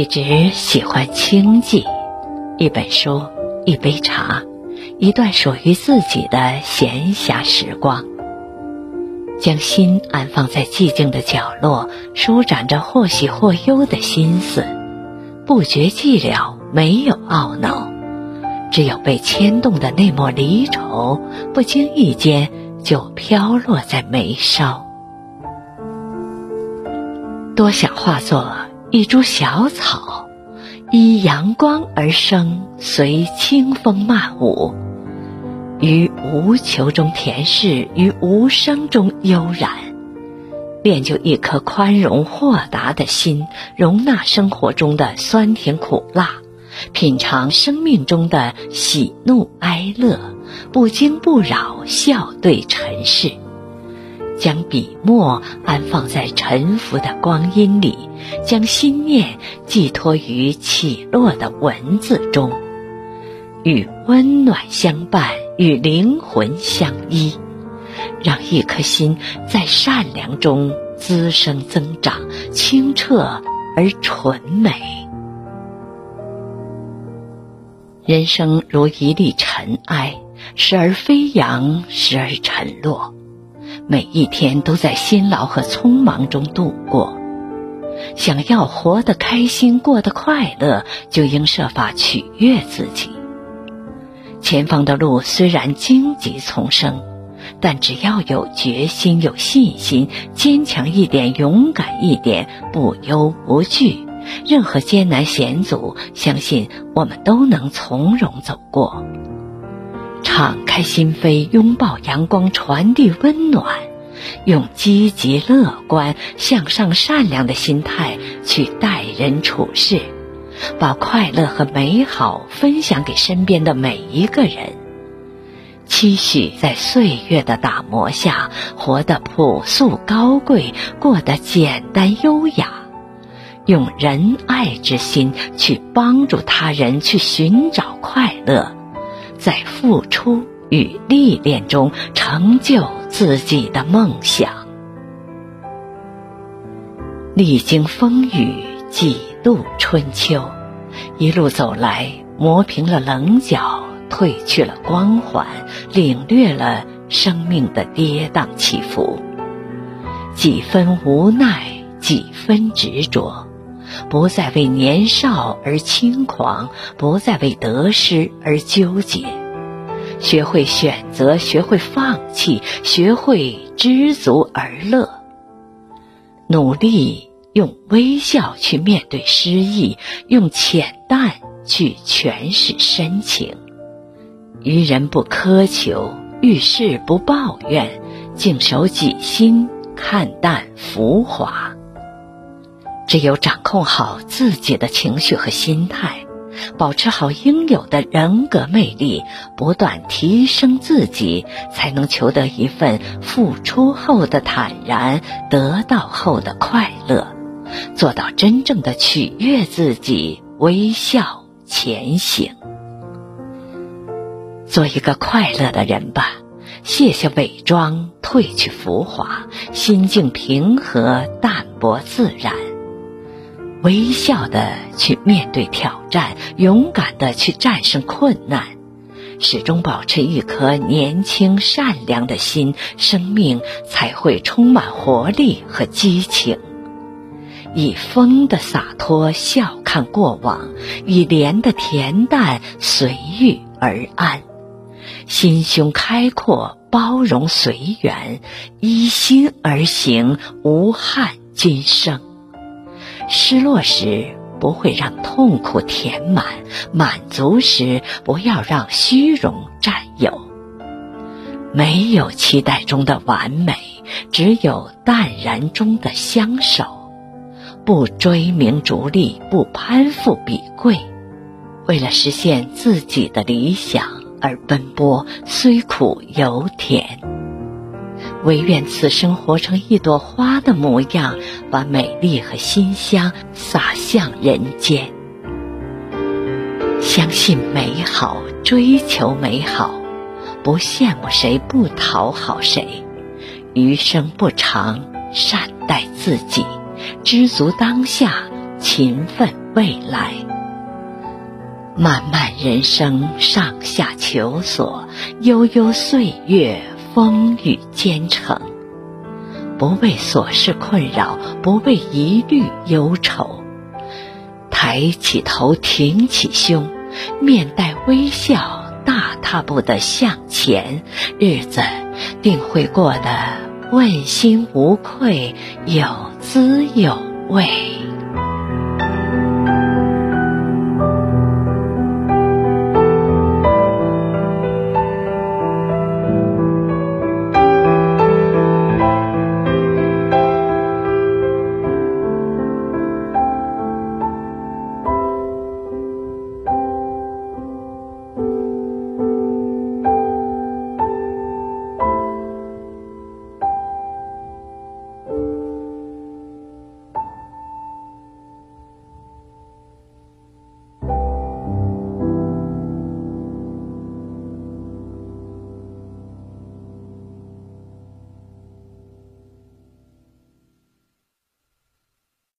一直喜欢清寂，一本书，一杯茶，一段属于自己的闲暇时光。将心安放在寂静的角落，舒展着或喜或忧的心思，不觉寂寥，没有懊恼，只有被牵动的那抹离愁，不经意间就飘落在眉梢。多想化作一株小草，依阳光而生，随清风漫舞。于无求中恬适，于无声中悠然，练就一颗宽容豁达的心，容纳生活中的酸甜苦辣，品尝生命中的喜怒哀乐，不惊不扰，笑对尘世。将笔墨安放在沉浮的光阴里，将心念寄托于起落的文字中。与温暖相伴，与灵魂相依，让一颗心在善良中滋生增长，清澈而纯美。人生如一粒尘埃，时而飞扬，时而沉落，每一天都在辛劳和匆忙中度过。想要活得开心，过得快乐，就应设法取悦自己。前方的路虽然荆棘丛生，但只要有决心、有信心，坚强一点、勇敢一点，不忧不惧，任何艰难险阻，相信我们都能从容走过。敞开心扉，拥抱阳光，传递温暖，用积极乐观、向上、善良的心态去待人处事。把快乐和美好分享给身边的每一个人，期许在岁月的打磨下，活得朴素高贵，过得简单优雅，用仁爱之心去帮助他人，去寻找快乐，在付出与历练中成就自己的梦想。历经风雨，几度春秋。一路走来，磨平了棱角，褪去了光环，领略了生命的跌宕起伏。几分无奈，几分执着，不再为年少而轻狂，不再为得失而纠结。学会选择，学会放弃，学会知足而乐。努力。用微笑去面对失意，用浅淡去诠释深情。于人不苛求，遇事不抱怨，静守己心，看淡浮华。只有掌控好自己的情绪和心态，保持好应有的人格魅力，不断提升自己，才能求得一份付出后的坦然，得到后的快乐。做到真正的取悦自己，微笑前行，做一个快乐的人吧。卸下伪装，褪去浮华，心境平和、淡泊自然，微笑的去面对挑战，勇敢的去战胜困难，始终保持一颗年轻善良的心，生命才会充满活力和激情。以风的洒脱笑看过往，以莲的恬淡随遇而安，心胸开阔包容随缘，依心而行无憾今生。失落时不会让痛苦填满，满足时不要让虚荣占有。没有期待中的完美，只有淡然中的相守。不追名逐利，不攀附比贵，为了实现自己的理想而奔波，虽苦犹甜。唯愿此生活成一朵花的模样，把美丽和馨香洒向人间。相信美好，追求美好，不羡慕谁，不讨好谁。余生不长，善待自己。知足当下，勤奋未来。漫漫人生，上下求索；悠悠岁月，风雨兼程。不为琐事困扰，不为疑虑忧愁。抬起头，挺起胸，面带微笑，大踏步的向前，日子定会过得问心无愧，有滋有味。